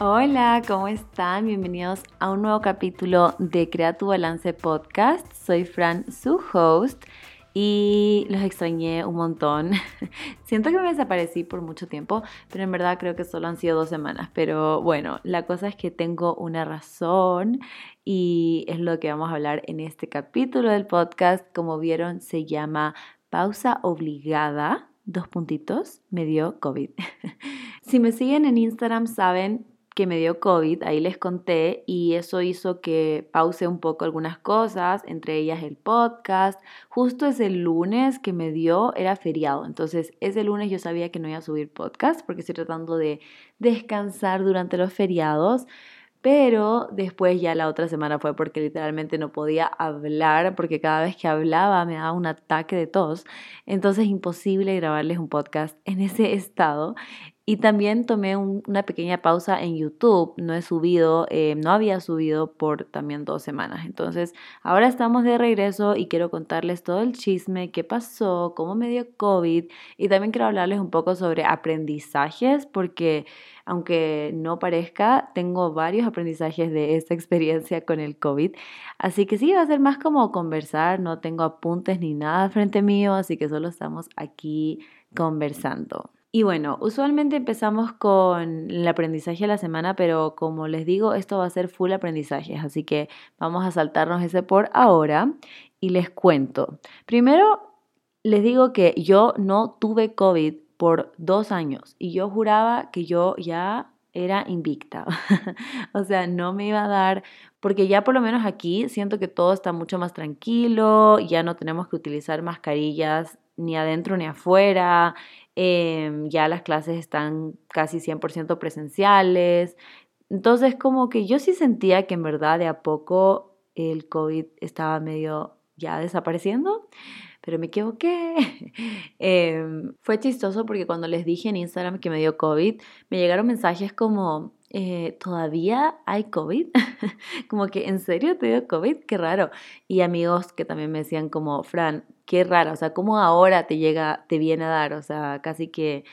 Hola, ¿cómo están? Bienvenidos a un nuevo capítulo de Crea tu Balance Podcast. Soy Fran, su host, y los extrañé un montón. Siento que me desaparecí por mucho tiempo, pero en verdad creo que solo han sido dos semanas. Pero bueno, la cosa es que tengo una razón y es lo que vamos a hablar en este capítulo del podcast. Como vieron, se llama Pausa Obligada. Dos puntitos, me dio COVID. si me siguen en Instagram saben que me dio COVID, ahí les conté, y eso hizo que pause un poco algunas cosas, entre ellas el podcast. Justo ese lunes que me dio era feriado, entonces ese lunes yo sabía que no iba a subir podcast porque estoy tratando de descansar durante los feriados. Pero después ya la otra semana fue porque literalmente no podía hablar, porque cada vez que hablaba me daba un ataque de tos. Entonces imposible grabarles un podcast en ese estado. Y también tomé una pequeña pausa en YouTube. No he subido, eh, no había subido por también dos semanas. Entonces, ahora estamos de regreso y quiero contarles todo el chisme, qué pasó, cómo me dio COVID. Y también quiero hablarles un poco sobre aprendizajes, porque aunque no parezca, tengo varios aprendizajes de esta experiencia con el COVID. Así que sí, va a ser más como conversar. No tengo apuntes ni nada frente mío, así que solo estamos aquí conversando. Y bueno, usualmente empezamos con el aprendizaje de la semana, pero como les digo, esto va a ser full aprendizaje, así que vamos a saltarnos ese por ahora y les cuento. Primero, les digo que yo no tuve COVID por dos años y yo juraba que yo ya era invicta. o sea, no me iba a dar, porque ya por lo menos aquí siento que todo está mucho más tranquilo, ya no tenemos que utilizar mascarillas ni adentro ni afuera, Em, ya las clases están casi 100% presenciales. Entonces, como que yo sí sentía que en verdad de a poco el COVID estaba medio ya desapareciendo, pero me equivoqué. Em, fue chistoso porque cuando les dije en Instagram que me dio COVID, me llegaron mensajes como, eh, ¿todavía hay COVID? como que, ¿en serio te dio COVID? Qué raro. Y amigos que también me decían como, Fran, qué raro, o sea, cómo ahora te llega, te viene a dar, o sea, casi que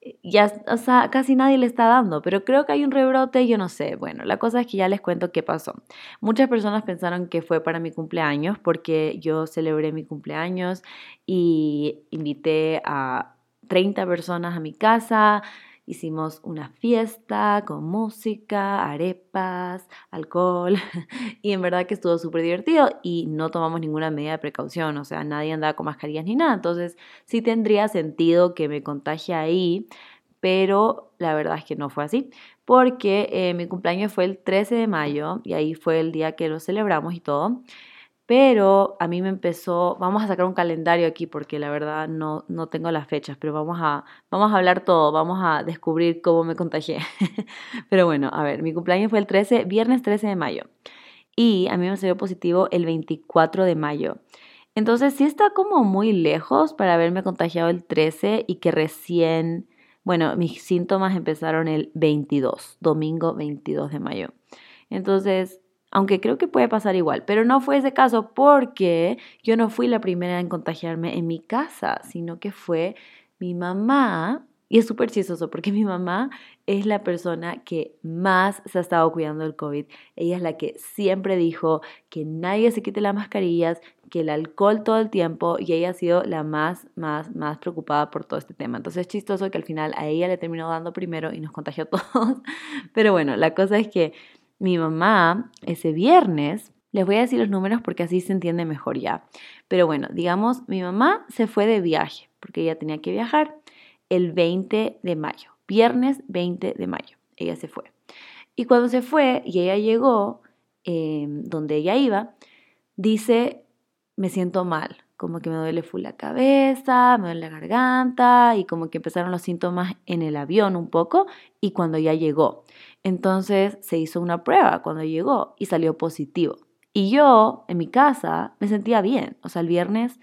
eh, ya, o sea, casi nadie le está dando, pero creo que hay un rebrote, yo no sé. Bueno, la cosa es que ya les cuento qué pasó. Muchas personas pensaron que fue para mi cumpleaños porque yo celebré mi cumpleaños y invité a 30 personas a mi casa, Hicimos una fiesta con música, arepas, alcohol y en verdad que estuvo súper divertido y no tomamos ninguna medida de precaución, o sea, nadie andaba con mascarillas ni nada, entonces sí tendría sentido que me contagie ahí, pero la verdad es que no fue así, porque eh, mi cumpleaños fue el 13 de mayo y ahí fue el día que lo celebramos y todo pero a mí me empezó, vamos a sacar un calendario aquí porque la verdad no, no tengo las fechas, pero vamos a, vamos a hablar todo, vamos a descubrir cómo me contagié. pero bueno, a ver, mi cumpleaños fue el 13, viernes 13 de mayo y a mí me salió positivo el 24 de mayo. Entonces sí está como muy lejos para haberme contagiado el 13 y que recién, bueno, mis síntomas empezaron el 22, domingo 22 de mayo. Entonces, aunque creo que puede pasar igual, pero no fue ese caso porque yo no fui la primera en contagiarme en mi casa, sino que fue mi mamá. Y es súper chistoso porque mi mamá es la persona que más se ha estado cuidando del COVID. Ella es la que siempre dijo que nadie se quite las mascarillas, que el alcohol todo el tiempo y ella ha sido la más, más, más preocupada por todo este tema. Entonces es chistoso que al final a ella le terminó dando primero y nos contagió a todos. Pero bueno, la cosa es que mi mamá ese viernes, les voy a decir los números porque así se entiende mejor ya. Pero bueno, digamos, mi mamá se fue de viaje porque ella tenía que viajar el 20 de mayo, viernes 20 de mayo, ella se fue. Y cuando se fue y ella llegó em, donde ella iba, dice, me siento mal, como que me duele full la cabeza, me duele la garganta y como que empezaron los síntomas en el avión un poco y cuando ya llegó. Entonces se hizo una prueba cuando llegó y salió positivo. Y yo en mi casa me sentía bien. O sea, el viernes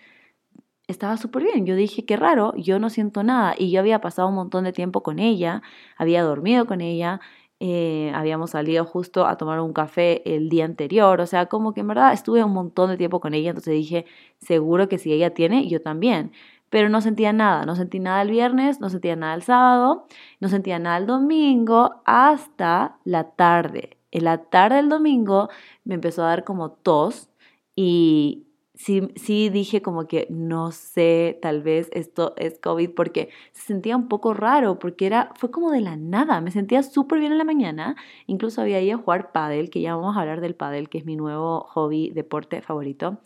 estaba súper bien. Yo dije, qué raro, yo no siento nada. Y yo había pasado un montón de tiempo con ella, había dormido con ella, eh, habíamos salido justo a tomar un café el día anterior. O sea, como que en verdad estuve un montón de tiempo con ella. Entonces dije, seguro que si ella tiene, yo también. pero no sentía nada, no sentí nada el viernes, no sentía nada el sábado, no sentía nada el domingo hasta la tarde. En la tarde del domingo me empezó a dar como tos y, sí, sí dije como que no sé, tal vez esto es COVID porque se sentía un poco raro, porque era, fue como de la nada, me sentía súper bien en la mañana, incluso había ido a jugar pádel, que ya vamos a hablar del pádel, que es mi nuevo hobby, deporte favorito,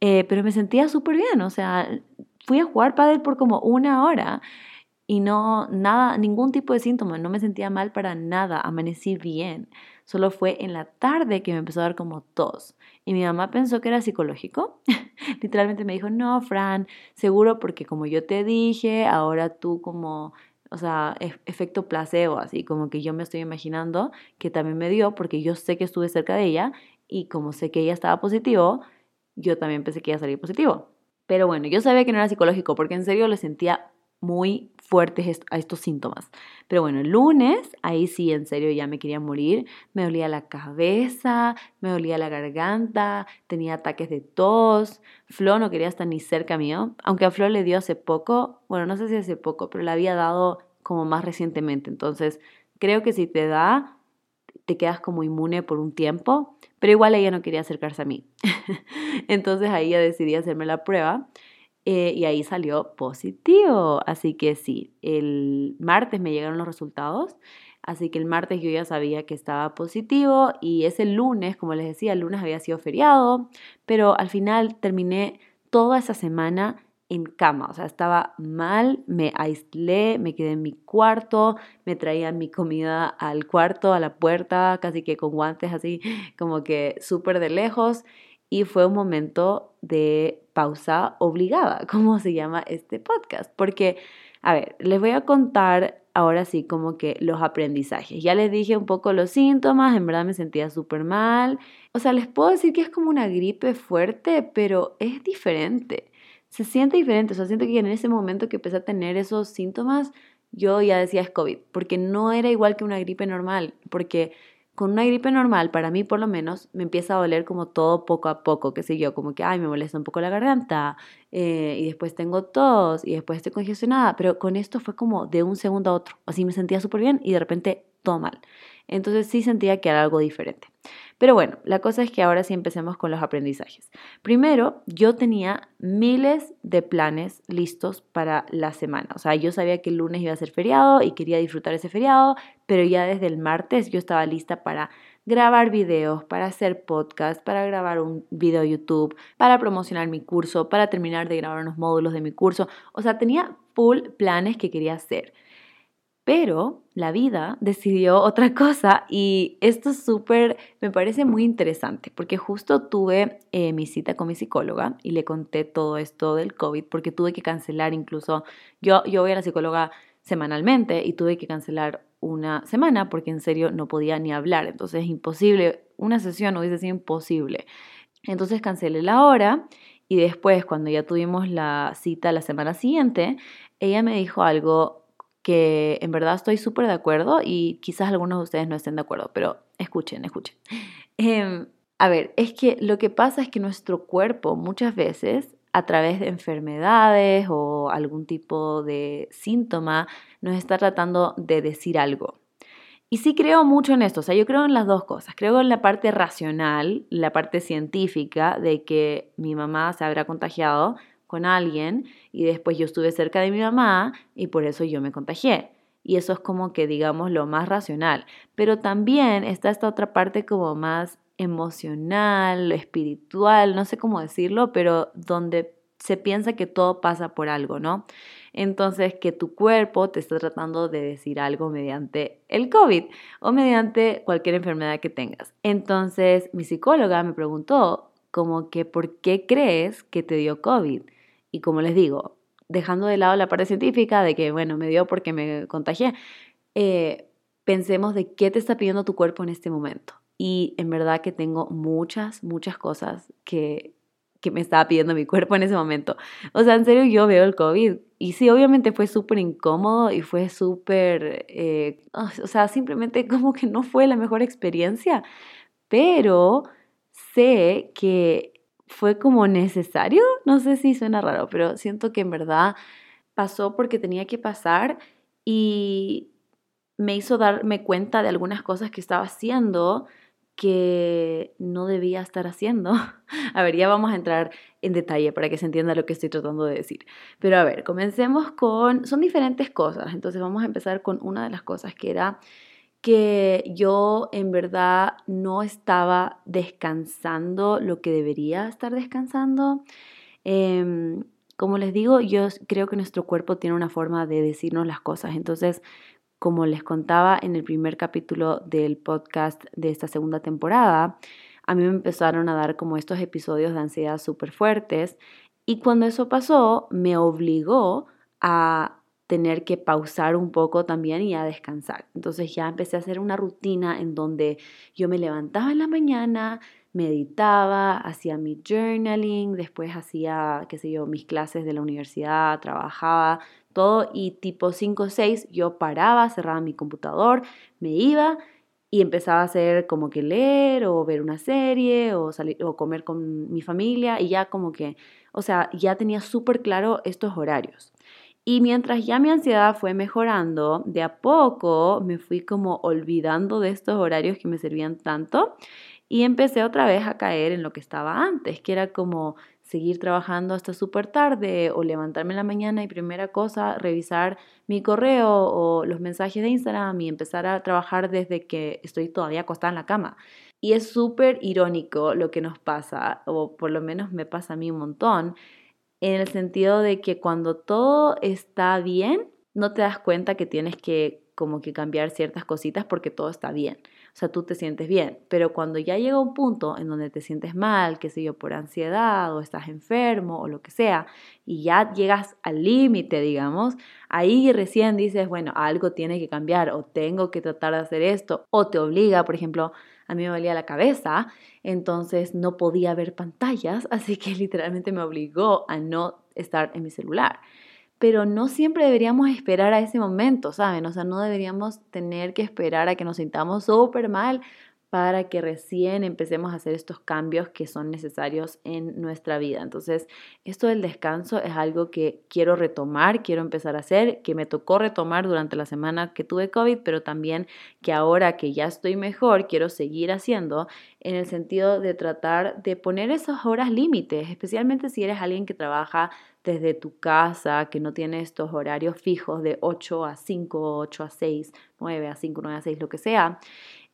eh, pero me sentía súper bien, o sea, fui a jugar pádel por como una hora y no, nada, ningún tipo de síntoma, no me sentía mal para nada, amanecí bien. Solo fue en la tarde que me empezó a dar como tos. Y mi mamá pensó que era psicológico. Literalmente me dijo, no, Fran, seguro porque como yo te dije, ahora tú como, o sea, efecto placebo, así como que yo me estoy imaginando que también me dio porque yo sé que estuve cerca de ella y como sé que ella estaba positivo, yo también pensé que iba a salir positivo. Pero bueno, yo sabía que no era psicológico porque en serio le sentía muy fuertes a estos síntomas. Pero bueno, el lunes, ahí sí, en serio, ya me quería morir. Me dolía la cabeza, me dolía la garganta, tenía ataques de tos. Flo no quería estar ni cerca mío, aunque a Flo le dio hace poco, bueno, no sé si hace poco, pero le había dado como más recientemente. Entonces, creo que si te da, te quedas como inmune por un tiempo, pero igual ella no quería acercarse a mí. Entonces ahí ya decidí hacerme la prueba eh, y ahí salió positivo. Así que sí, el martes me llegaron los resultados. Así que el martes yo ya sabía que estaba positivo y ese lunes, como les decía, el lunes había sido feriado, pero al final terminé toda esa semana en cama, o sea, estaba mal, me aislé, me quedé en mi cuarto, me traían mi comida al cuarto, a la puerta, casi que con guantes así, como que súper de lejos y fue un momento de pausa obligada, como se llama este podcast, porque, a ver, les voy a contar ahora sí como que los aprendizajes. Ya les dije un poco los síntomas, en verdad me sentía súper mal. O sea, les puedo decir que es como una gripe fuerte, pero es diferente. Se siente diferente, o sea, siento que en ese momento que empecé a tener esos síntomas, yo ya decía es COVID, porque no era igual que una gripe normal, porque con una gripe normal, para mí por lo menos, me empieza a doler como todo poco a poco, sé yo, como que, ay, me molesta un poco la garganta, eh, y después tengo tos, y después estoy congestionada, pero con esto fue como de un segundo a otro, así me sentía súper bien y de repente todo mal. Entonces sí sentía que era algo diferente. Pero bueno, la cosa es que ahora sí empecemos con los aprendizajes. Primero, yo tenía miles de planes listos para la semana. O sea, yo sabía que el lunes iba a ser feriado y quería disfrutar ese feriado, pero ya desde el martes yo estaba lista para grabar videos, para hacer podcast, para grabar un video YouTube, para promocionar mi curso, para terminar de grabar unos módulos de mi curso. O sea, tenía full planes que quería hacer. Pero la vida decidió otra cosa y esto es súper, me parece muy interesante porque justo tuve eh, mi cita con mi psicóloga y le conté todo esto del COVID porque tuve que cancelar incluso, yo, yo voy a la psicóloga semanalmente y tuve que cancelar una semana porque en serio no podía ni hablar, entonces es imposible, una sesión hubiese sido imposible. Entonces cancelé la hora y después cuando ya tuvimos la cita la semana siguiente, ella me dijo algo que en verdad estoy súper de acuerdo y quizás algunos de ustedes no estén de acuerdo, pero escuchen, escuchen. Em, a ver, es que lo que pasa es que nuestro cuerpo muchas veces a través de enfermedades o algún tipo de síntoma nos está tratando de decir algo. Y sí creo mucho en esto, o sea, yo creo en las dos cosas. Creo en la parte racional, la parte científica de que mi mamá se habrá contagiado con alguien y después yo estuve cerca de mi mamá y por eso yo me contagié. Y eso es como que digamos lo más racional. Pero también está esta otra parte como más emocional, espiritual, no sé cómo decirlo, pero donde se piensa que todo pasa por algo, ¿no? Entonces, que tu cuerpo te está tratando de decir algo mediante el COVID o mediante cualquier enfermedad que tengas. Entonces, mi psicóloga me preguntó como que, ¿por qué crees que te dio COVID? Y como les digo, dejando de lado la parte científica de que, bueno, me dio porque me contagié, eh, pensemos de qué te está pidiendo tu cuerpo en este momento. Y en verdad que tengo muchas, muchas cosas que, que me estaba pidiendo mi cuerpo en ese momento. O sea, en serio yo veo el COVID y sí, obviamente fue súper incómodo y fue súper, eh, o sea, simplemente como que no fue la mejor experiencia, pero sé que fue como necesario, no sé si suena raro, pero siento que en verdad pasó porque tenía que pasar y me hizo darme cuenta de algunas cosas que estaba haciendo que no debía estar haciendo. A ver, ya vamos a entrar en detalle para que se entienda lo que estoy tratando de decir. Pero a ver, comencemos con, son diferentes cosas, entonces vamos a empezar con una de las cosas que era que yo en verdad no estaba descansando lo que debería estar descansando. Em, como les digo, yo creo que nuestro cuerpo tiene una forma de decirnos las cosas. Entonces, como les contaba en el primer capítulo del podcast de esta segunda temporada, a mí me empezaron a dar como estos episodios de ansiedad súper fuertes y cuando eso pasó me obligó a tener que pausar un poco también y a descansar. Entonces ya empecé a hacer una rutina en donde yo me levantaba en la mañana, meditaba, hacía mi journaling, después hacía, qué sé yo, mis clases de la universidad, trabajaba, todo y tipo 5 o 6 yo paraba, cerraba mi computador, me iba y empezaba a hacer como que leer o ver una serie o salir o comer con mi familia y ya como que, o sea, ya tenía súper claro estos horarios. Y mientras ya mi ansiedad fue mejorando, de a poco me fui como olvidando de estos horarios que me servían tanto y empecé otra vez a caer en lo que estaba antes, que era como seguir trabajando hasta súper tarde o levantarme en la mañana y primera cosa, revisar mi correo o los mensajes de Instagram y empezar a trabajar desde que estoy todavía acostada en la cama. Y es súper irónico lo que nos pasa, o por lo menos me pasa a mí un montón, en el sentido de que cuando todo está bien, no te das cuenta que tienes que como que cambiar ciertas cositas porque todo está bien. O sea, tú te sientes bien, pero cuando ya llega un punto en donde te sientes mal, qué sé yo, por ansiedad o estás enfermo o lo que sea, y ya llegas al límite, digamos, ahí recién dices, bueno, algo tiene que cambiar o tengo que tratar de hacer esto, o te obliga, por ejemplo, a mí me valía la cabeza, entonces no podía ver pantallas, así que literalmente me obligó a no estar en mi celular pero no siempre deberíamos esperar a ese momento, ¿saben? O sea, no deberíamos tener que esperar a que nos sintamos súper mal para que recién empecemos a hacer estos cambios que son necesarios en nuestra vida. Entonces, esto del descanso es algo que quiero retomar, quiero empezar a hacer, que me tocó retomar durante la semana que tuve COVID, pero también que ahora que ya estoy mejor, quiero seguir haciendo en el sentido de tratar de poner esas horas límites, especialmente si eres alguien que trabaja desde tu casa, que no tiene estos horarios fijos de 8 a 5, 8 a 6, 9 a 5, 9 a 6, lo que sea.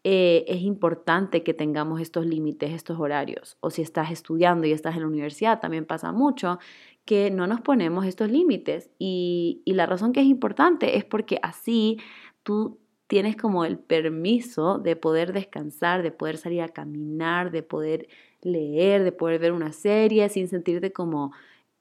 Eh, es importante que tengamos estos límites, estos horarios. O si estás estudiando y estás en la universidad, también pasa mucho que no nos ponemos estos límites. Y, y la razón que es importante es porque así tú tienes como el permiso de poder descansar, de poder salir a caminar, de poder leer, de poder ver una serie sin sentirte como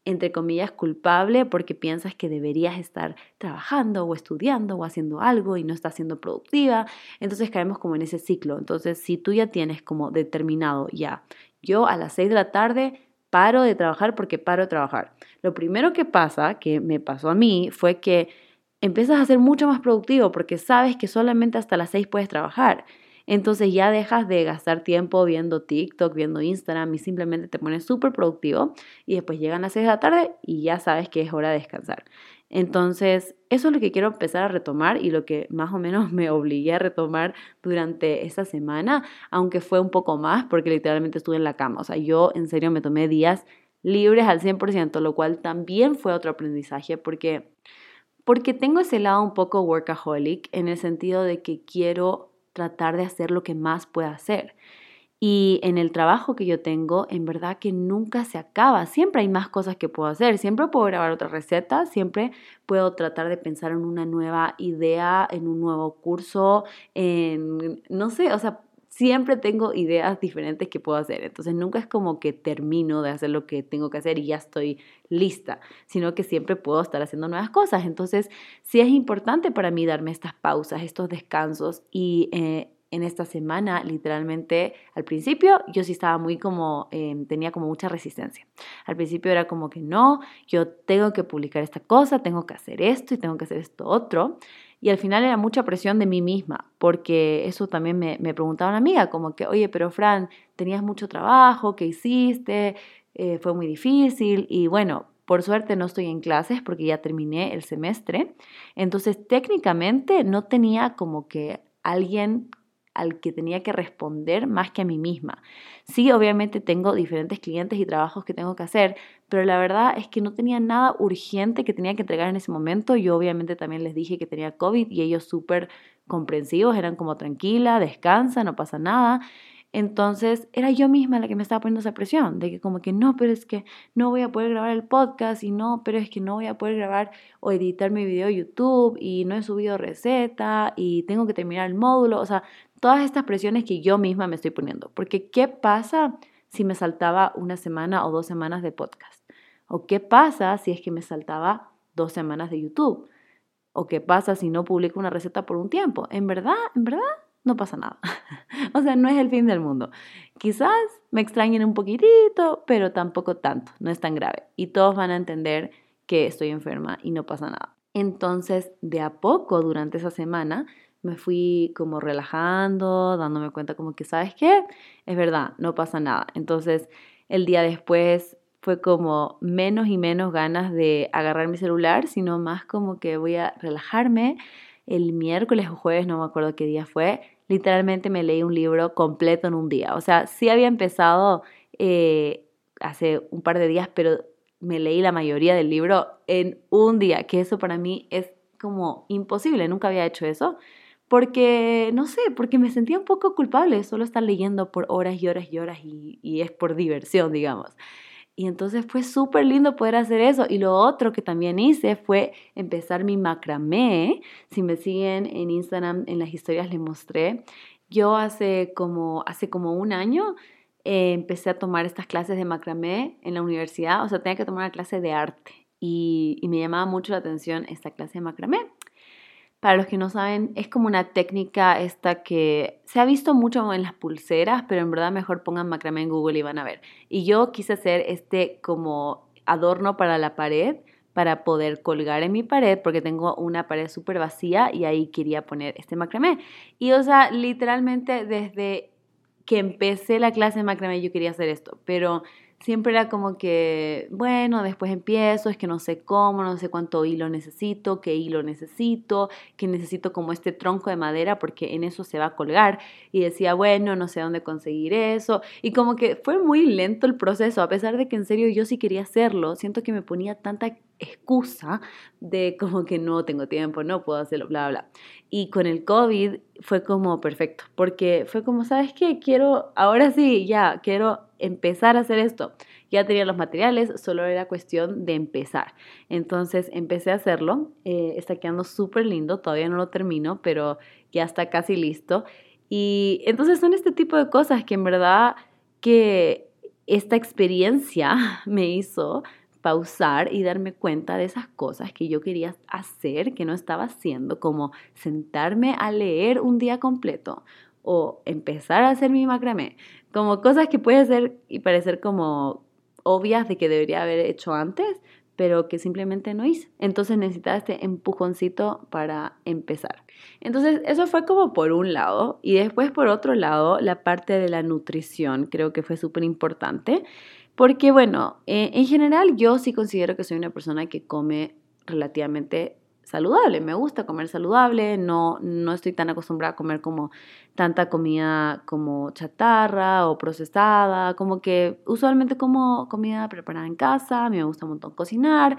entre comillas, culpable porque piensas que deberías estar trabajando o estudiando o haciendo algo y no estás siendo productiva. Entonces caemos como en ese ciclo. Entonces, si tú ya tienes como determinado ya, yo a las 6 de la tarde paro de trabajar porque paro de trabajar. Lo primero que pasa, que me pasó a mí, fue que empiezas a ser mucho más productivo porque sabes que solamente hasta las 6 puedes trabajar. Entonces ya dejas de gastar tiempo viendo TikTok, viendo Instagram y simplemente te pones súper productivo y después llegan las 6 de la tarde y ya sabes que es hora de descansar. Entonces, eso es lo que quiero empezar a retomar y lo que más o menos me obligué a retomar durante esta semana, aunque fue un poco más porque literalmente estuve en la cama. O sea, yo en serio me tomé días libres al 100%, lo cual también fue otro aprendizaje porque porque tengo ese lado un poco workaholic en el sentido de que quiero tratar de hacer lo que más pueda hacer. Y en el trabajo que yo tengo, en verdad que nunca se acaba. Siempre hay más cosas que puedo hacer. Siempre puedo grabar otra receta. Siempre puedo tratar de pensar en una nueva idea, en un nuevo curso, en, no sé, o sea, siempre tengo ideas diferentes que puedo hacer. Entonces nunca es como que termino de hacer lo que tengo que hacer y ya estoy lista, sino que siempre puedo estar haciendo nuevas cosas. Entonces sí es importante para mí darme estas pausas, estos descansos y... Eh, en esta semana, literalmente, al principio yo sí estaba muy como, em, tenía como mucha resistencia. Al principio era como que no, yo tengo que publicar esta cosa, tengo que hacer esto y tengo que hacer esto otro. Y al final era mucha presión de mí misma, porque eso también me, me preguntaba una amiga, como que, oye, pero Fran, tenías mucho trabajo, ¿qué hiciste? eh, fue muy difícil y bueno, por suerte no estoy en clases porque ya terminé el semestre. Entonces técnicamente no tenía como que alguien al que tenía que responder más que a mí misma. Sí, obviamente tengo diferentes clientes y trabajos que tengo que hacer, pero la verdad es que no tenía nada urgente que tenía que entregar en ese momento. Yo obviamente también les dije que tenía COVID y ellos súper comprensivos, eran como tranquila, descansa, no pasa nada. Entonces era yo misma la que me estaba poniendo esa presión, de que como que no, pero es que no voy a poder grabar el podcast y no, pero es que no voy a poder grabar o editar mi video YouTube y no he subido receta y tengo que terminar el módulo, o sea, todas estas presiones que yo misma me estoy poniendo. Porque ¿qué pasa si me saltaba una semana o dos semanas de podcast? ¿O qué pasa si es que me saltaba dos semanas de YouTube? ¿O qué pasa si no publico una receta por un tiempo? En verdad, en verdad, no pasa nada. o sea, no es el fin del mundo. Quizás me extrañen un poquitito, pero tampoco tanto, no es tan grave. Y todos van a entender que estoy enferma y no pasa nada. Entonces, de a poco durante esa semana, me fui como relajando, dándome cuenta como que, ¿sabes qué? Es verdad, no pasa nada. Entonces, el día después fue como menos y menos ganas de agarrar mi celular, sino más como que voy a relajarme. El miércoles o jueves, no me acuerdo qué día fue, literalmente me leí un libro completo en un día. O sea, sí había empezado eh, hace un par de días, pero me leí la mayoría del libro en un día, que eso para mí es como imposible, nunca había hecho eso porque, no sé, porque me sentía un poco culpable solo estar leyendo por horas y horas y horas y, es por diversión, digamos. Y entonces fue súper lindo poder hacer eso. Y lo otro que también hice fue empezar mi macramé. Si me siguen en Instagram, en las historias les mostré. Yo hace como, hace como un año eh, empecé a tomar estas clases de macramé en la universidad. O sea, tenía que tomar una clase de arte. Y, y me llamaba mucho la atención esta clase de macramé. Para los que no saben, es como una técnica esta que se ha visto mucho en las pulseras, pero en verdad mejor pongan macramé en Google y van a ver. Y yo quise hacer este como adorno para la pared para poder colgar en mi pared porque tengo una pared súper vacía y ahí quería poner este macramé. Y o sea, literalmente desde que empecé la clase de macramé yo quería hacer esto, pero siempre era como que, bueno, después empiezo, es que no sé cómo, no sé cuánto hilo necesito, qué hilo necesito, que necesito como este tronco de madera porque en eso se va a colgar. Y decía, bueno, no sé dónde conseguir eso. Y como que fue muy lento el proceso, a pesar de que en serio yo sí quería hacerlo, siento que me ponía tanta excusa de como que no tengo tiempo, no puedo hacerlo, bla, bla. Y con el COVID fue como perfecto, porque fue como, ¿sabes qué? Quiero, ahora sí, ya, quiero empezar a hacer esto. Ya tenía los materiales, solo era cuestión de empezar. Entonces empecé a hacerlo, eh, está quedando súper lindo, todavía no lo termino, pero ya está casi listo. Y entonces son este tipo de cosas que en verdad que esta experiencia me hizo pausar y darme cuenta de esas cosas que yo quería hacer, que no estaba haciendo, como sentarme a leer un día completo o empezar a hacer mi macramé, como cosas que puede ser y parecer como obvias de que debería haber hecho antes, pero que simplemente no hice. Entonces necesitaba este empujoncito para empezar. Entonces eso fue como por un lado y después por otro lado la parte de la nutrición creo que fue súper importante porque bueno, eh, en general yo sí considero que soy una persona que come relativamente saludable. Me gusta comer saludable, no, no estoy tan acostumbrada a comer como tanta comida como chatarra o procesada, como que usualmente como comida preparada en casa, a mí me gusta un montón cocinar.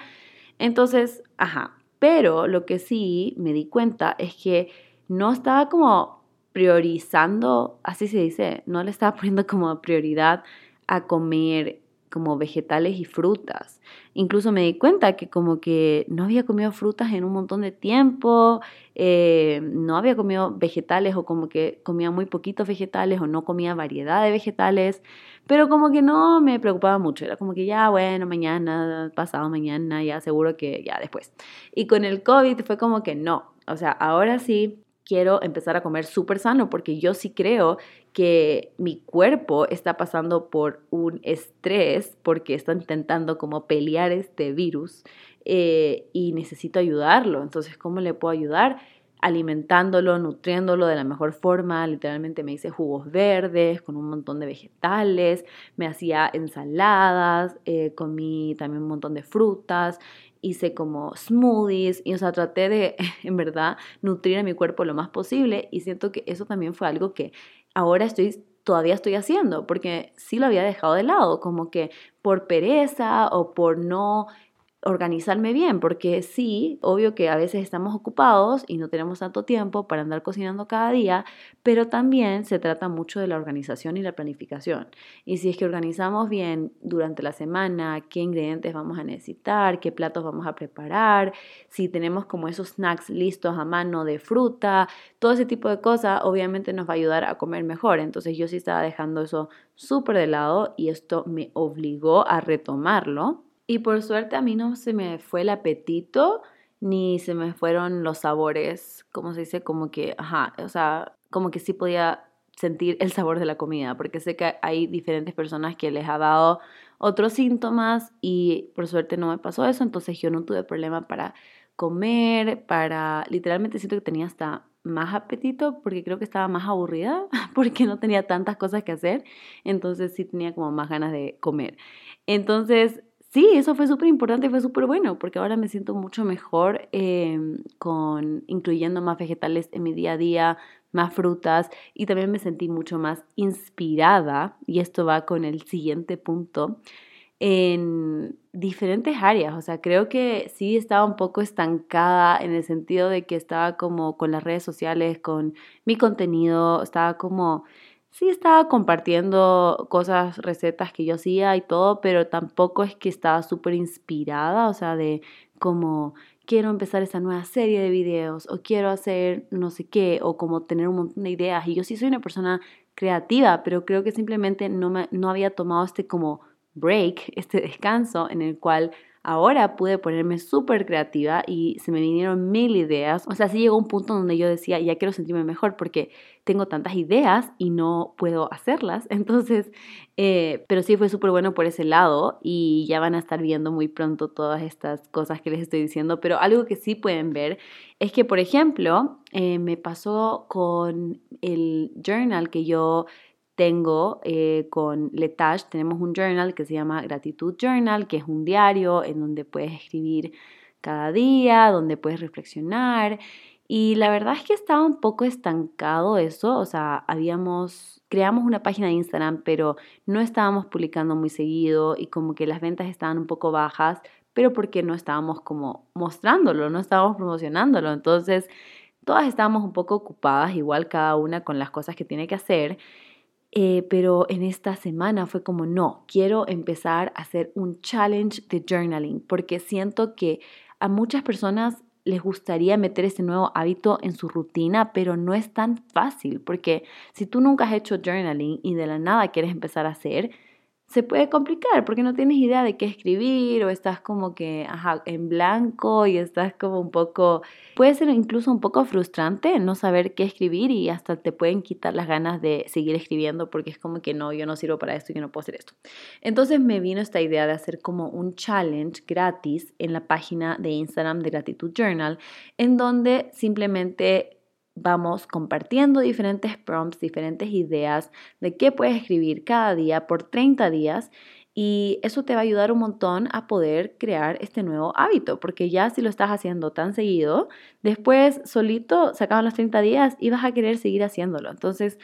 Entonces, ajá, pero lo que sí me di cuenta es que no estaba como priorizando, así se dice, no le estaba poniendo como prioridad a comer como vegetales y frutas. Incluso me di cuenta que como que no había comido frutas en un montón de tiempo, eh, no había comido vegetales o como que comía muy poquitos vegetales o no comía variedad de vegetales, pero como que no me preocupaba mucho, era como que ya, bueno, mañana, pasado mañana, ya seguro que ya después. Y con el COVID fue como que no, o sea, ahora sí quiero empezar a comer súper sano porque yo sí creo que mi cuerpo está pasando por un estrés porque está intentando como pelear este virus eh, y necesito ayudarlo. Entonces, ¿cómo le puedo ayudar? alimentándolo, nutriéndolo de la mejor forma. Literalmente me hice jugos verdes con un montón de vegetales, me hacía ensaladas, eh, comí también un montón de frutas, hice como smoothies y o sea, traté de en verdad nutrir a mi cuerpo lo más posible y siento que eso también fue algo que ahora estoy todavía estoy haciendo, porque sí lo había dejado de lado, como que por pereza o por no organizarme bien, porque sí, obvio que a veces estamos ocupados y no tenemos tanto tiempo para andar cocinando cada día, pero también se trata mucho de la organización y la planificación. Y si es que organizamos bien durante la semana qué ingredientes vamos a necesitar, qué platos vamos a preparar, si tenemos como esos snacks listos a mano de fruta, todo ese tipo de cosas, obviamente nos va a ayudar a comer mejor. Entonces yo sí estaba dejando eso súper de lado y esto me obligó a retomarlo y por suerte a mí no se me fue el apetito ni se me fueron los sabores, como se dice, como que, ajá, o sea, como que sí podía sentir el sabor de la comida, porque sé que hay diferentes personas que les ha dado otros síntomas y por suerte no me pasó eso, entonces yo no tuve problema para comer, para, literalmente siento que tenía hasta más apetito porque creo que estaba más aburrida porque no tenía tantas cosas que hacer, entonces sí tenía como más ganas de comer. Entonces sí, eso fue súper importante fue súper bueno porque ahora me siento mucho mejor em, con incluyendo más vegetales en mi día a día, más frutas y también me sentí mucho más inspirada y esto va con el siguiente punto en diferentes áreas, o sea, creo que sí estaba un poco estancada en el sentido de que estaba como con las redes sociales, con mi contenido, estaba como sí estaba compartiendo cosas, recetas que yo hacía y todo, pero tampoco es que estaba súper inspirada, o sea, de como quiero empezar esta nueva serie de videos o quiero hacer no sé qué o como tener un montón de ideas. Y yo sí soy una persona creativa, pero creo que simplemente no, me, no había tomado este como break, este descanso en el cual Ahora pude ponerme súper creativa y se me vinieron mil ideas. O sea, sí llegó un punto donde yo decía, ya quiero sentirme mejor porque tengo tantas ideas y no puedo hacerlas. Entonces, eh, pero sí fue súper bueno por ese lado y ya van a estar viendo muy pronto todas estas cosas que les estoy diciendo. Pero algo que sí pueden ver es que, por ejemplo, eh, me pasó con el journal que yo tengo eh, con Letash, tenemos un journal que se llama Gratitud Journal, que es un diario en donde puedes escribir cada día, donde puedes reflexionar. Y la verdad es que estaba un poco estancado eso, o sea, habíamos, creamos una página de Instagram, pero no estábamos publicando muy seguido y como que las ventas estaban un poco bajas, pero porque no estábamos como mostrándolo, no estábamos promocionándolo. Entonces, todas estábamos un poco ocupadas, igual cada una con las cosas que tiene que hacer. Eh, pero en esta semana fue como, no, quiero empezar a hacer un challenge de journaling, porque siento que a muchas personas les gustaría meter ese nuevo hábito en su rutina, pero no es tan fácil, porque si tú nunca has hecho journaling y de la nada quieres empezar a hacer, se puede complicar porque no tienes idea de qué escribir o estás como que en blanco y estás como un poco, puede ser incluso un poco frustrante no saber qué escribir y hasta te pueden quitar las ganas de seguir escribiendo porque es como que no, yo no sirvo para esto, yo no puedo hacer esto. Entonces me vino esta idea de hacer como un challenge gratis en la página de Instagram de Gratitud Journal en donde simplemente vamos compartiendo diferentes prompts, diferentes ideas de qué puedes escribir cada día por 30 días y eso te va a ayudar un montón a poder crear este nuevo hábito, porque ya si lo estás haciendo tan seguido, después solito se acaban los 30 días y vas a querer seguir haciéndolo. Entonces,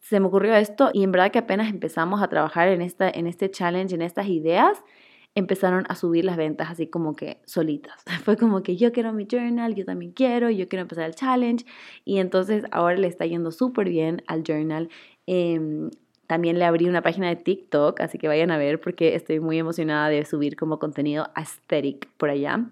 se me ocurrió esto y en verdad que apenas empezamos a trabajar en, esta, en este challenge, en estas ideas, empezaron a subir las ventas así como que solitas. Fue como que yo quiero mi journal, yo también quiero, yo quiero empezar el challenge y entonces ahora le está yendo súper bien al journal. Em, también le abrí una página de TikTok, así que vayan a ver porque estoy muy emocionada de subir como contenido aesthetic por allá.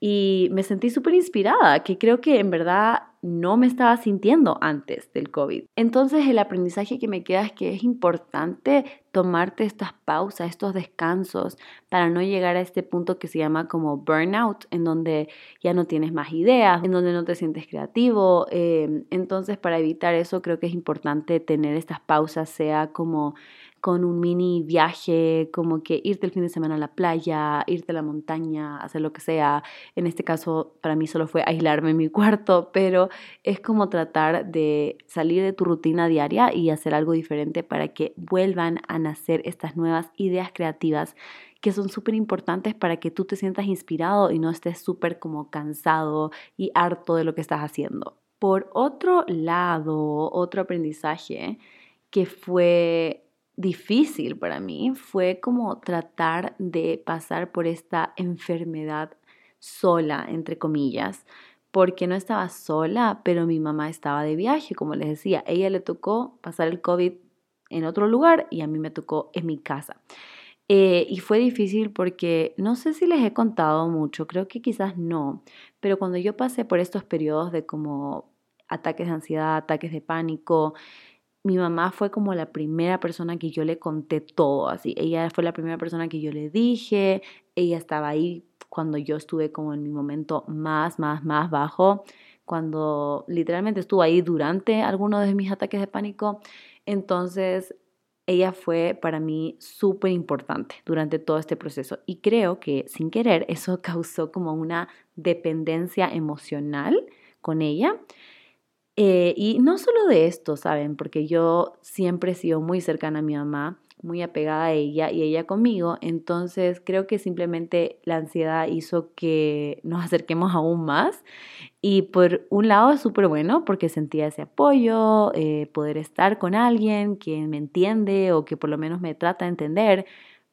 Y me sentí súper inspirada, que creo que en verdad no me estaba sintiendo antes del COVID. Entonces el aprendizaje que me queda es que es importante tomarte estas pausas, estos descansos, para no llegar a este punto que se llama como burnout, en donde ya no tienes más ideas, en donde no te sientes creativo. Em, entonces para evitar eso creo que es importante tener estas pausas, sea como con un mini viaje, como que irte el fin de semana a la playa, irte a la montaña, hacer lo que sea. En este caso, para mí solo fue aislarme en mi cuarto, pero es como tratar de salir de tu rutina diaria y hacer algo diferente para que vuelvan a nacer estas nuevas ideas creativas que son súper importantes para que tú te sientas inspirado y no estés súper como cansado y harto de lo que estás haciendo. Por otro lado, otro aprendizaje que fue difícil para mí fue como tratar de pasar por esta enfermedad sola, entre comillas, porque no estaba sola, pero mi mamá estaba de viaje, como les decía, ella le tocó pasar el COVID en otro lugar y a mí me tocó en mi casa. Eh, y fue difícil porque no sé si les he contado mucho, creo que quizás no, pero cuando yo pasé por estos periodos de como ataques de ansiedad, ataques de pánico, mi mamá fue como la primera persona que yo le conté todo, así. Ella fue la primera persona que yo le dije, ella estaba ahí cuando yo estuve como en mi momento más, más, más bajo, cuando literalmente estuvo ahí durante algunos de mis ataques de pánico. Entonces, ella fue para mí súper importante durante todo este proceso y creo que sin querer eso causó como una dependencia emocional con ella eh, y no solo de esto, ¿saben? Porque yo siempre he sido muy cercana a mi mamá, muy apegada a ella y ella conmigo, entonces creo que simplemente la ansiedad hizo que nos acerquemos aún más y por un lado es súper bueno porque sentía ese apoyo, eh, poder estar con alguien que me entiende o que por lo menos me trata de entender,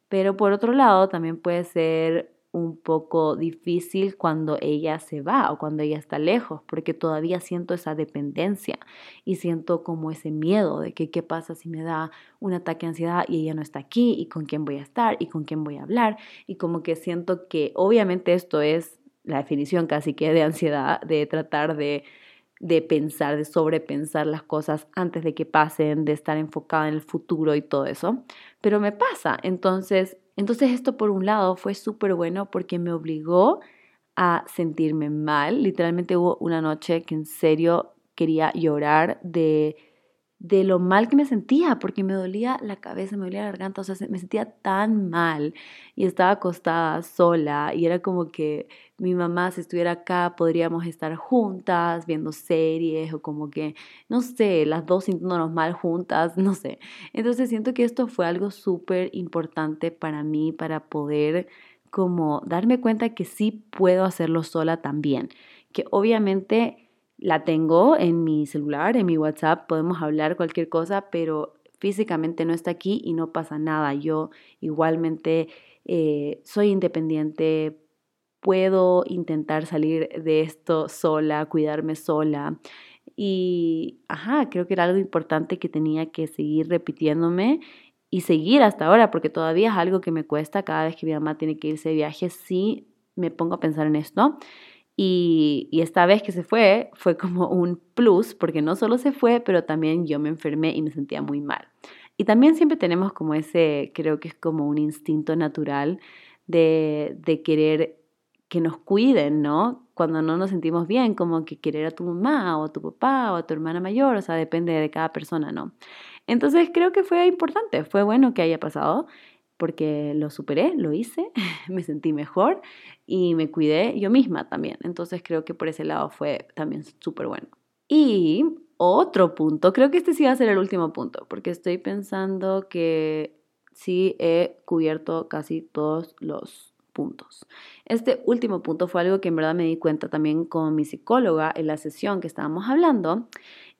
pero por otro lado también puede ser un poco difícil cuando ella se va o cuando ella está lejos, porque todavía siento esa dependencia y siento como ese miedo de que qué pasa si me da un ataque de ansiedad y ella no está aquí y con quién voy a estar y con quién voy a hablar y como que siento que obviamente esto es la definición casi que de ansiedad, de tratar de de pensar, de sobrepensar las cosas antes de que pasen, de estar enfocada en el futuro y todo eso. Pero me pasa, entonces entonces esto por un lado fue súper bueno porque me obligó a sentirme mal. Literalmente hubo una noche que en serio quería llorar de de lo mal que me sentía, porque me dolía la cabeza, me dolía la garganta, o sea, me sentía tan mal y estaba acostada sola y era como que mi mamá si estuviera acá podríamos estar juntas viendo series o como que, no sé, las dos sintiéndonos mal juntas, no sé. Entonces siento que esto fue algo súper importante para mí, para poder como darme cuenta que sí puedo hacerlo sola también, que obviamente la tengo en mi celular, en mi WhatsApp, podemos hablar cualquier cosa, pero físicamente no está aquí y no pasa nada. Yo igualmente eh, soy independiente, puedo intentar salir de esto sola, cuidarme sola. Y, ajá, creo que era algo importante que tenía que seguir repitiéndome y seguir hasta ahora, porque todavía es algo que me cuesta cada vez que mi mamá tiene que irse de viaje, sí me pongo a pensar en esto. Y, esta vez que se fue fue como un plus, porque no solo se fue, pero también yo me enfermé y me sentía muy mal. Y también siempre tenemos como ese, creo que es como un instinto natural de, de querer que nos cuiden, ¿no? Cuando no nos sentimos bien, como que querer a tu mamá o a tu papá o a tu hermana mayor, o sea, depende de cada persona, ¿no? Entonces creo que fue importante, fue bueno que haya pasado porque lo superé, lo hice, me sentí mejor y me cuidé yo misma también. Entonces creo que por ese lado fue también súper bueno. Y otro punto, creo que este sí va a ser el último punto, porque estoy pensando que sí he cubierto casi todos los puntos. Este último punto fue algo que en verdad me di cuenta también con mi psicóloga en la sesión que estábamos hablando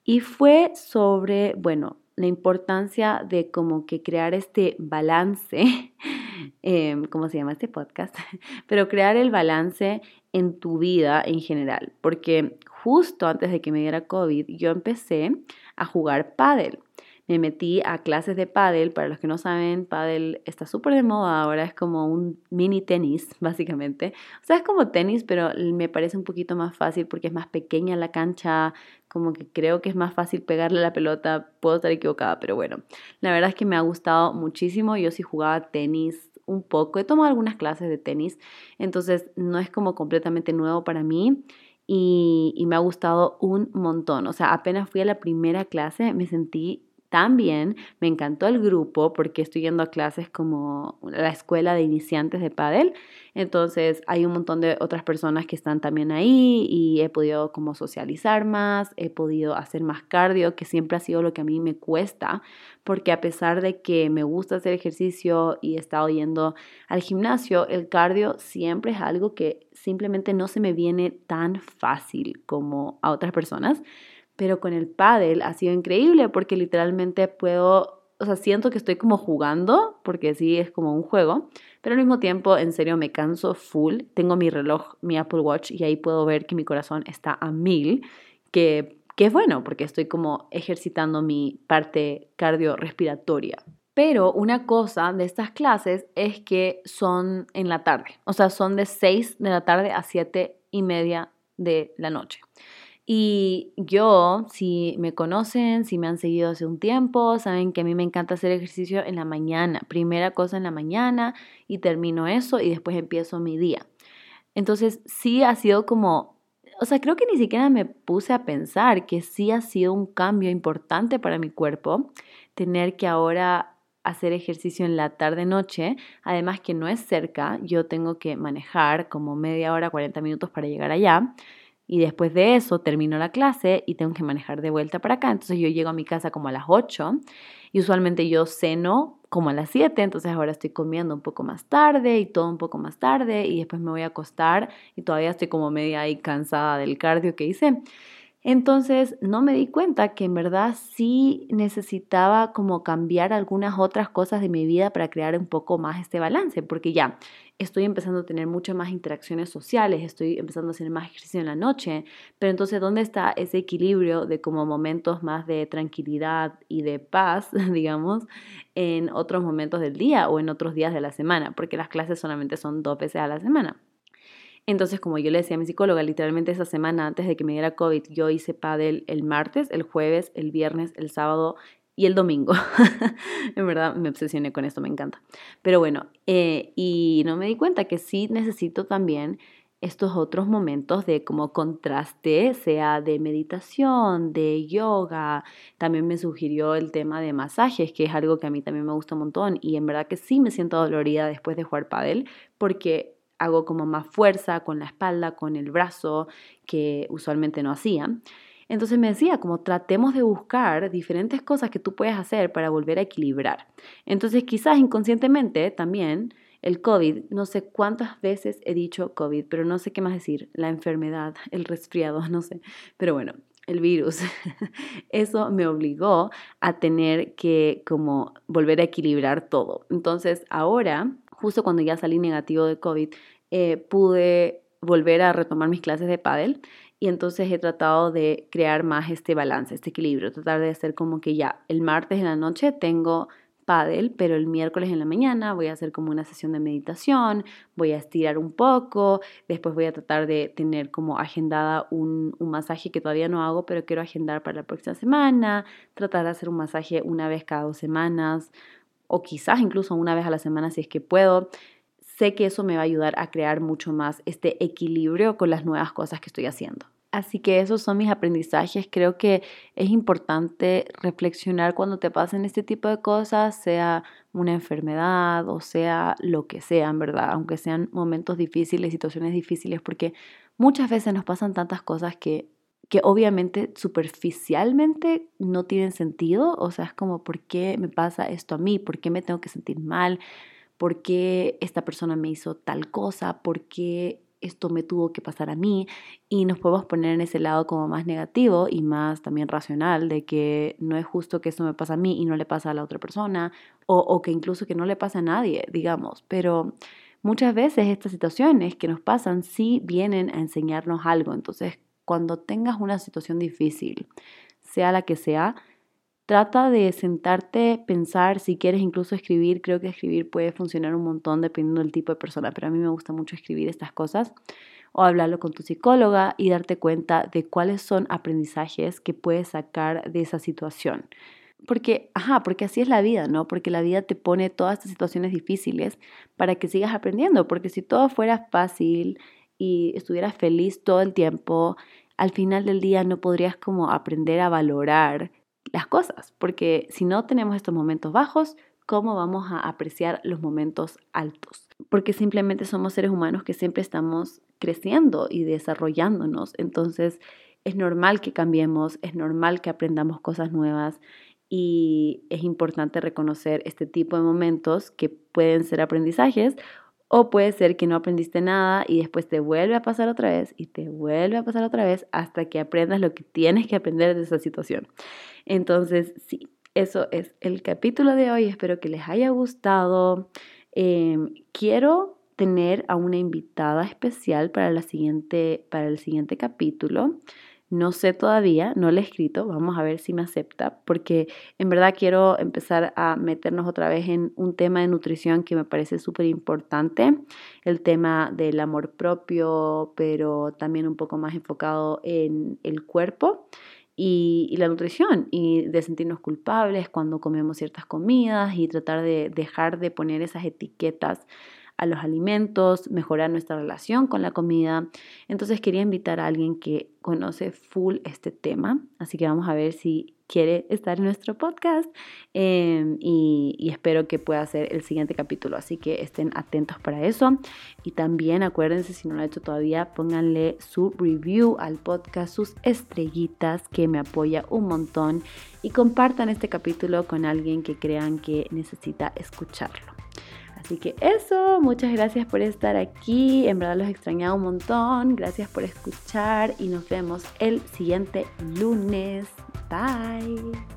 y fue sobre, bueno, la importancia de como que crear este balance, eh, ¿cómo se llama este podcast? Pero crear el balance en tu vida en general, porque justo antes de que me diera COVID, yo empecé a jugar pádel me metí a clases de pádel. Para los que no saben, pádel está súper de moda ahora, es como un mini tenis, básicamente. O sea, es como tenis, pero me parece un poquito más fácil porque es más pequeña la cancha, como que creo que es más fácil pegarle la pelota. Puedo estar equivocada, pero bueno, la verdad es que me ha gustado muchísimo. Yo sí jugaba tenis un poco, he tomado algunas clases de tenis, entonces no es como completamente nuevo para mí. Y, y, me ha gustado un montón. O sea, apenas fui a la primera clase, me sentí También me encantó el grupo porque estoy yendo a clases como la escuela de iniciantes de pádel. Entonces hay un montón de otras personas que están también ahí y he podido como socializar más, he podido hacer más cardio, que siempre ha sido lo que a mí me cuesta, porque a pesar de que me gusta hacer ejercicio y he estado yendo al gimnasio, el cardio siempre es algo que simplemente no se me viene tan fácil como a otras personas. Pero con el paddle ha sido increíble porque literalmente puedo, o sea, siento que estoy como jugando, porque sí es como un juego, pero al mismo tiempo, en serio, me canso full. Tengo mi reloj, mi Apple Watch, y ahí puedo ver que mi corazón está a mil, que, que es bueno porque estoy como ejercitando mi parte cardiorrespiratoria. Pero una cosa de estas clases es que son en la tarde, o sea, son de 6 de la tarde a 7 y media de la noche. Y yo, si me conocen, si me han seguido hace un tiempo, saben que a mí me encanta hacer ejercicio en la mañana, primera cosa en la mañana y termino eso y después empiezo mi día. Entonces sí ha sido como, o sea, creo que ni siquiera me puse a pensar que sí ha sido un cambio importante para mi cuerpo tener que ahora hacer ejercicio en la tarde-noche, además que no es cerca, yo tengo que manejar como media hora, 40 minutos para llegar allá. Y después de eso termino la clase y tengo que manejar de vuelta para acá. Entonces yo llego a mi casa como a las 8 y usualmente yo ceno como a las 7, entonces ahora estoy comiendo un poco más tarde y todo un poco más tarde y después me voy a acostar y todavía estoy como media ahí cansada del cardio que hice. Entonces no me di cuenta que en verdad sí necesitaba como cambiar algunas otras cosas de mi vida para crear un poco más este balance, porque ya estoy empezando a tener muchas más interacciones sociales, estoy empezando a hacer más ejercicio en la noche, pero entonces ¿dónde está ese equilibrio de como momentos más de tranquilidad y de paz, digamos, en otros momentos del día o en otros días de la semana? Porque las clases solamente son dos veces a la semana. Entonces, como yo le decía a mi psicóloga, literalmente esa semana antes de que me diera COVID, yo hice paddle el martes, el jueves, el viernes, el sábado y el domingo. en verdad me obsesioné con esto, me encanta. Pero bueno, eh, y no me di cuenta que sí necesito también estos otros momentos de como contraste, sea de meditación, de yoga. También me sugirió el tema de masajes, que es algo que a mí también me gusta un montón. Y en verdad que sí me siento dolorida después de jugar pádel, porque hago como más fuerza con la espalda, con el brazo, que usualmente no hacía. Entonces me decía, como tratemos de buscar diferentes cosas que tú puedes hacer para volver a equilibrar. Entonces quizás inconscientemente también el COVID, no sé cuántas veces he dicho COVID, pero no sé qué más decir, la enfermedad, el resfriado, no sé. Pero bueno, el virus, eso me obligó a tener que como volver a equilibrar todo. Entonces ahora justo cuando ya salí negativo de COVID, eh, pude volver a retomar mis clases de pádel y entonces he tratado de crear más este balance, este equilibrio, tratar de hacer como que ya el martes en la noche tengo pádel, pero el miércoles en la mañana voy a hacer como una sesión de meditación, voy a estirar un poco, después voy a tratar de tener como agendada un, un masaje que todavía no hago, pero quiero agendar para la próxima semana, tratar de hacer un masaje una vez cada dos semanas, o quizás incluso una vez a la semana si es que puedo. Sé que eso me va a ayudar a crear mucho más este equilibrio con las nuevas cosas que estoy haciendo. Así que esos son mis aprendizajes. Creo que es importante reflexionar cuando te pasen este tipo de cosas, sea una enfermedad o sea lo que sea, en verdad, aunque sean momentos difíciles, situaciones difíciles, porque muchas veces nos pasan tantas cosas que que obviamente superficialmente no tienen sentido, o sea, es como, ¿por qué me pasa esto a mí? ¿Por qué me tengo que sentir mal? ¿Por qué esta persona me hizo tal cosa? ¿Por qué esto me tuvo que pasar a mí? Y nos podemos poner en ese lado como más negativo y más también racional de que no es justo que esto me pasa a mí y no le pasa a la otra persona, o, o que incluso que no le pasa a nadie, digamos, pero... Muchas veces estas situaciones que nos pasan sí vienen a enseñarnos algo, entonces cuando tengas una situación difícil, sea la que sea, trata de sentarte, pensar, si quieres incluso escribir, creo que escribir puede funcionar un montón dependiendo del tipo de persona, pero a mí me gusta mucho escribir estas cosas o hablarlo con tu psicóloga y darte cuenta de cuáles son aprendizajes que puedes sacar de esa situación. Porque, ajá, porque así es la vida, ¿no? Porque la vida te pone todas estas situaciones difíciles para que sigas aprendiendo, porque si todo fuera fácil y estuvieras feliz todo el tiempo, al final del día no podrías como aprender a valorar las cosas, porque si no tenemos estos momentos bajos, ¿cómo vamos a apreciar los momentos altos? Porque simplemente somos seres humanos que siempre estamos creciendo y desarrollándonos, entonces es normal que cambiemos, es normal que aprendamos cosas nuevas y es importante reconocer este tipo de momentos que pueden ser aprendizajes o puede ser que no aprendiste nada y después te vuelve a pasar otra vez y te vuelve a pasar otra vez hasta que aprendas lo que tienes que aprender de esa situación. Entonces, sí, eso es el capítulo de hoy. Espero que les haya gustado. Em, quiero tener a una invitada especial para, la siguiente, para el siguiente capítulo. No sé todavía, no le he escrito, vamos a ver si me acepta, porque en verdad quiero empezar a meternos otra vez en un tema de nutrición que me parece súper importante, el tema del amor propio, pero también un poco más enfocado en el cuerpo. Y, y, la nutrición y de sentirnos culpables cuando comemos ciertas comidas y tratar de dejar de poner esas etiquetas a los alimentos, mejorar nuestra relación con la comida. Entonces quería invitar a alguien que conoce full este tema, así que vamos a ver si quiere estar en nuestro podcast em, y, y, espero que pueda ser el siguiente capítulo, así que estén atentos para eso y también acuérdense si no lo han hecho todavía, pónganle su review al podcast, sus estrellitas que me apoya un montón y compartan este capítulo con alguien que crean que necesita escucharlo. Así que eso, muchas gracias por estar aquí. En verdad los extrañaba un montón. Gracias por escuchar y nos vemos el siguiente lunes. Bye.